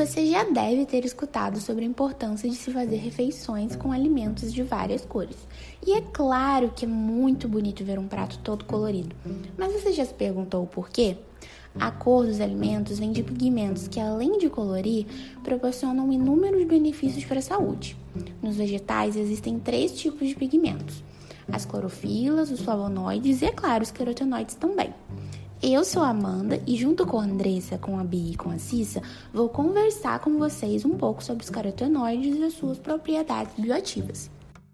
Você já deve ter escutado sobre a importância de se fazer refeições com alimentos de várias cores. E é claro que é muito bonito ver um prato todo colorido. Mas você já se perguntou o porquê? A cor dos alimentos vem de pigmentos que, além de colorir, proporcionam inúmeros benefícios para a saúde. Nos vegetais existem três tipos de pigmentos: as clorofilas, os flavonoides e, é claro, os carotenoides também. Eu sou a Amanda e junto com a Andressa, com a Bia e com a Cissa, vou conversar com vocês um pouco sobre os carotenoides e as suas propriedades bioativas.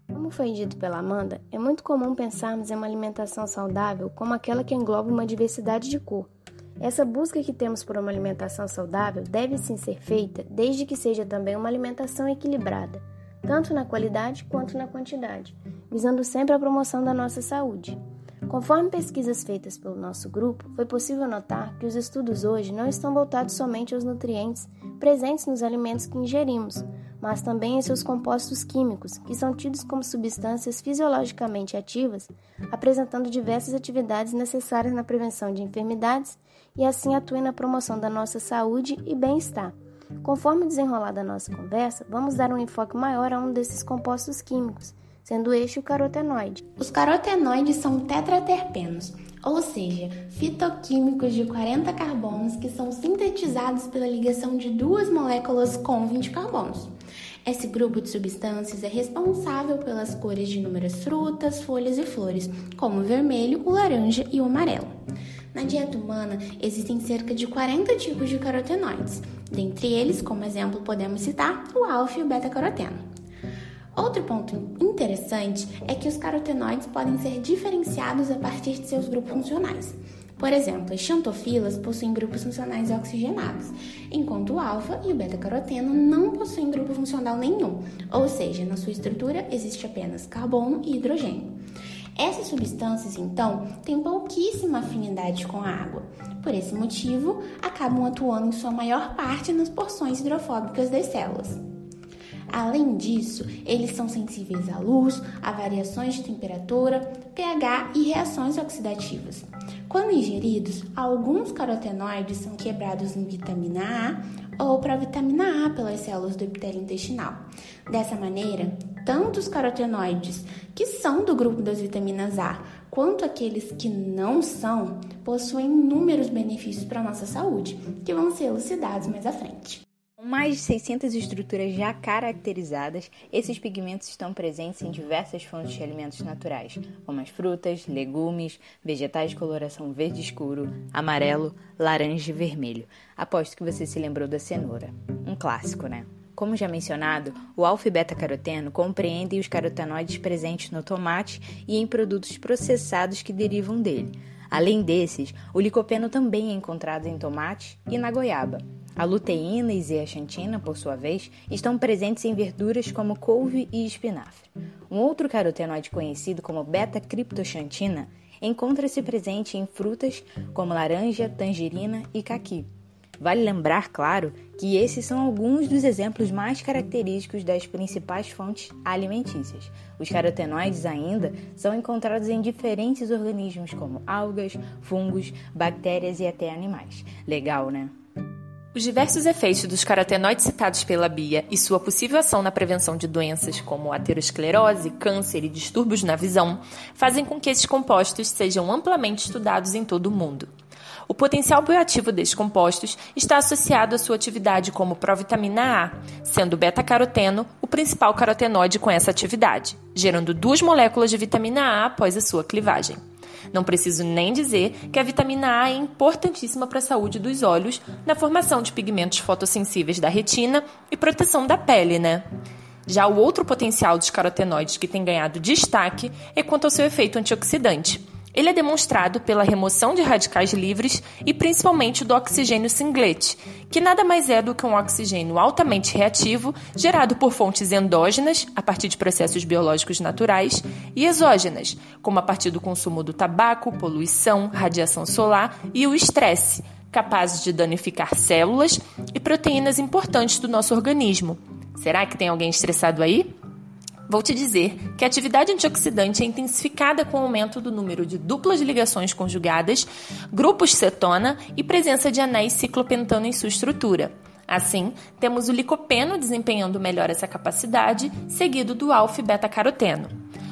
Como foi dito pela Amanda, é muito comum pensarmos em uma alimentação saudável como aquela que engloba uma diversidade de cor. Essa busca que temos por uma alimentação saudável deve sim ser feita desde que seja também uma alimentação equilibrada, tanto na qualidade quanto na quantidade, visando sempre a promoção da nossa saúde. Conforme pesquisas feitas pelo nosso grupo, foi possível notar que os estudos hoje não estão voltados somente aos nutrientes presentes nos alimentos que ingerimos, mas também em seus compostos químicos, que são tidos como substâncias fisiologicamente ativas, apresentando diversas atividades necessárias na prevenção de enfermidades e assim atuem na promoção da nossa saúde e bem-estar. Conforme o desenrolar da nossa conversa, vamos dar um enfoque maior a um desses compostos químicos sendo este o carotenoide. Os carotenoides são tetraterpenos, ou seja, fitoquímicos de 40 carbonos que são sintetizados pela ligação de duas moléculas com 20 carbonos. Esse grupo de substâncias é responsável pelas cores de inúmeras frutas, folhas e flores, como o vermelho, o laranja e o amarelo. Na dieta humana, existem cerca de 40 tipos de carotenoides. Dentre eles, como exemplo, podemos citar o alfa e o beta-caroteno. Outro ponto interessante é que os carotenoides podem ser diferenciados a partir de seus grupos funcionais. Por exemplo, as xantofilas possuem grupos funcionais oxigenados, enquanto o alfa e o beta-caroteno não possuem grupo funcional nenhum, ou seja, na sua estrutura existe apenas carbono e hidrogênio. Essas substâncias, então, têm pouquíssima afinidade com a água. Por esse motivo, acabam atuando em sua maior parte nas porções hidrofóbicas das células. Além disso, eles são sensíveis à luz, a variações de temperatura, pH e reações oxidativas. Quando ingeridos, alguns carotenoides são quebrados em vitamina A ou para vitamina A pelas células do epitélio intestinal. Dessa maneira, tanto os carotenoides que são do grupo das vitaminas A quanto aqueles que não são possuem inúmeros benefícios para a nossa saúde, que vão ser elucidados mais à frente mais de 600 estruturas já caracterizadas, esses pigmentos estão presentes em diversas fontes de alimentos naturais, como as frutas, legumes, vegetais de coloração verde escuro, amarelo, laranja e vermelho. Aposto que você se lembrou da cenoura. Um clássico, né? Como já mencionado, o alfa e beta-caroteno compreendem os carotenoides presentes no tomate e em produtos processados que derivam dele. Além desses, o licopeno também é encontrado em tomate e na goiaba. A luteína e zeaxantina, por sua vez, estão presentes em verduras como couve e espinafre. Um outro carotenoide conhecido como beta-criptoxantina encontra-se presente em frutas como laranja, tangerina e caqui. Vale lembrar, claro, que esses são alguns dos exemplos mais característicos das principais fontes alimentícias. Os carotenoides ainda são encontrados em diferentes organismos como algas, fungos, bactérias e até animais. Legal, né? Os diversos efeitos dos carotenoides citados pela Bia e sua possível ação na prevenção de doenças como aterosclerose, câncer e distúrbios na visão fazem com que esses compostos sejam amplamente estudados em todo o mundo. O potencial bioativo desses compostos está associado à sua atividade como provitamina A, sendo beta-caroteno o principal carotenoide com essa atividade, gerando duas moléculas de vitamina A após a sua clivagem. Não preciso nem dizer que a vitamina A é importantíssima para a saúde dos olhos, na formação de pigmentos fotossensíveis da retina e proteção da pele, né? Já o outro potencial dos carotenoides que tem ganhado destaque é quanto ao seu efeito antioxidante. Ele é demonstrado pela remoção de radicais livres e principalmente do oxigênio singlete, que nada mais é do que um oxigênio altamente reativo gerado por fontes endógenas, a partir de processos biológicos naturais, e exógenas, como a partir do consumo do tabaco, poluição, radiação solar e o estresse, capazes de danificar células e proteínas importantes do nosso organismo. Será que tem alguém estressado aí? Vou te dizer que a atividade antioxidante é intensificada com o aumento do número de duplas ligações conjugadas, grupos cetona e presença de anéis ciclopentano em sua estrutura. Assim, temos o licopeno desempenhando melhor essa capacidade, seguido do alfa-beta-caroteno.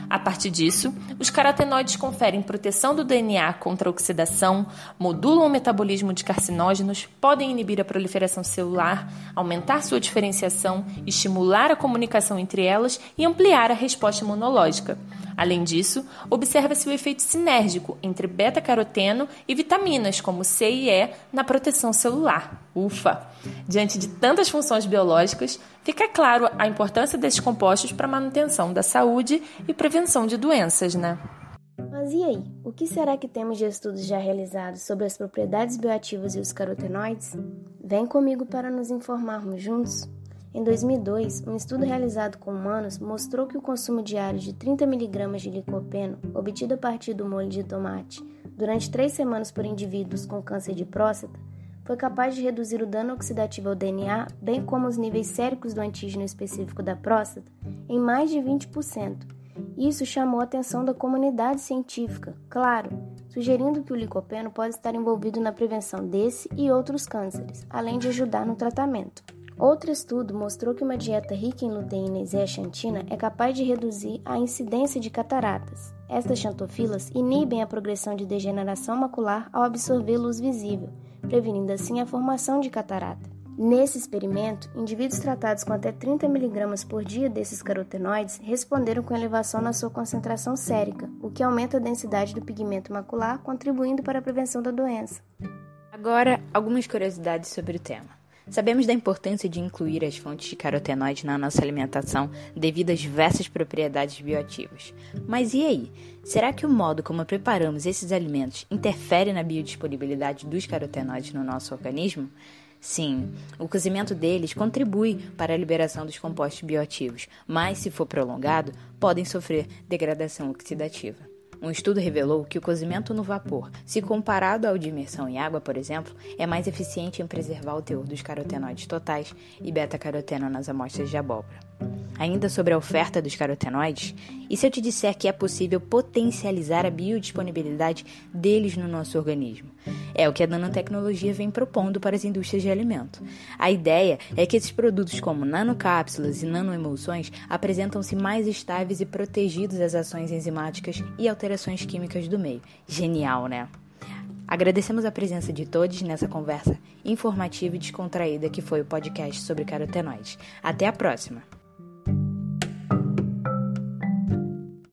A partir disso, os carotenoides conferem proteção do DNA contra oxidação, modulam o metabolismo de carcinógenos, podem inibir a proliferação celular, aumentar sua diferenciação, estimular a comunicação entre elas e ampliar a resposta imunológica. Além disso, observa-se o efeito sinérgico entre beta-caroteno e vitaminas como C e E na proteção celular. Ufa! Diante de tantas funções biológicas, fica claro a importância desses compostos para a manutenção da saúde e prevenção de doenças, né? Mas e aí? O que será que temos de estudos já realizados sobre as propriedades bioativas e os carotenoides? Vem comigo para nos informarmos juntos. Em 2002, um estudo realizado com humanos mostrou que o consumo diário de 30 mg de licopeno, obtido a partir do molho de tomate, durante três semanas por indivíduos com câncer de próstata, foi capaz de reduzir o dano oxidativo ao DNA, bem como os níveis séricos do antígeno específico da próstata, em mais de 20%. Isso chamou a atenção da comunidade científica, claro, sugerindo que o licopeno pode estar envolvido na prevenção desse e outros cânceres, além de ajudar no tratamento. Outro estudo mostrou que uma dieta rica em luteína e zeaxantina é capaz de reduzir a incidência de cataratas. Estas xantofilas inibem a progressão de degeneração macular ao absorver luz visível, prevenindo assim a formação de catarata. Nesse experimento, indivíduos tratados com até 30 mg por dia desses carotenoides responderam com elevação na sua concentração sérica, o que aumenta a densidade do pigmento macular, contribuindo para a prevenção da doença. Agora, algumas curiosidades sobre o tema. Sabemos da importância de incluir as fontes de carotenoide na nossa alimentação devido às diversas propriedades bioativas. Mas e aí? Será que o modo como preparamos esses alimentos interfere na biodisponibilidade dos carotenoides no nosso organismo? Sim, o cozimento deles contribui para a liberação dos compostos bioativos, mas se for prolongado, podem sofrer degradação oxidativa. Um estudo revelou que o cozimento no vapor, se comparado ao de imersão em água, por exemplo, é mais eficiente em preservar o teor dos carotenoides totais e beta-caroteno nas amostras de abóbora. Ainda sobre a oferta dos carotenoides, e se eu te disser que é possível potencializar a biodisponibilidade deles no nosso organismo? É o que a nanotecnologia vem propondo para as indústrias de alimento. A ideia é que esses produtos, como nanocápsulas e nanoemulsões, apresentam-se mais estáveis e protegidos às ações enzimáticas e alterações químicas do meio. Genial, né? Agradecemos a presença de todos nessa conversa informativa e descontraída que foi o podcast sobre carotenoides. Até a próxima!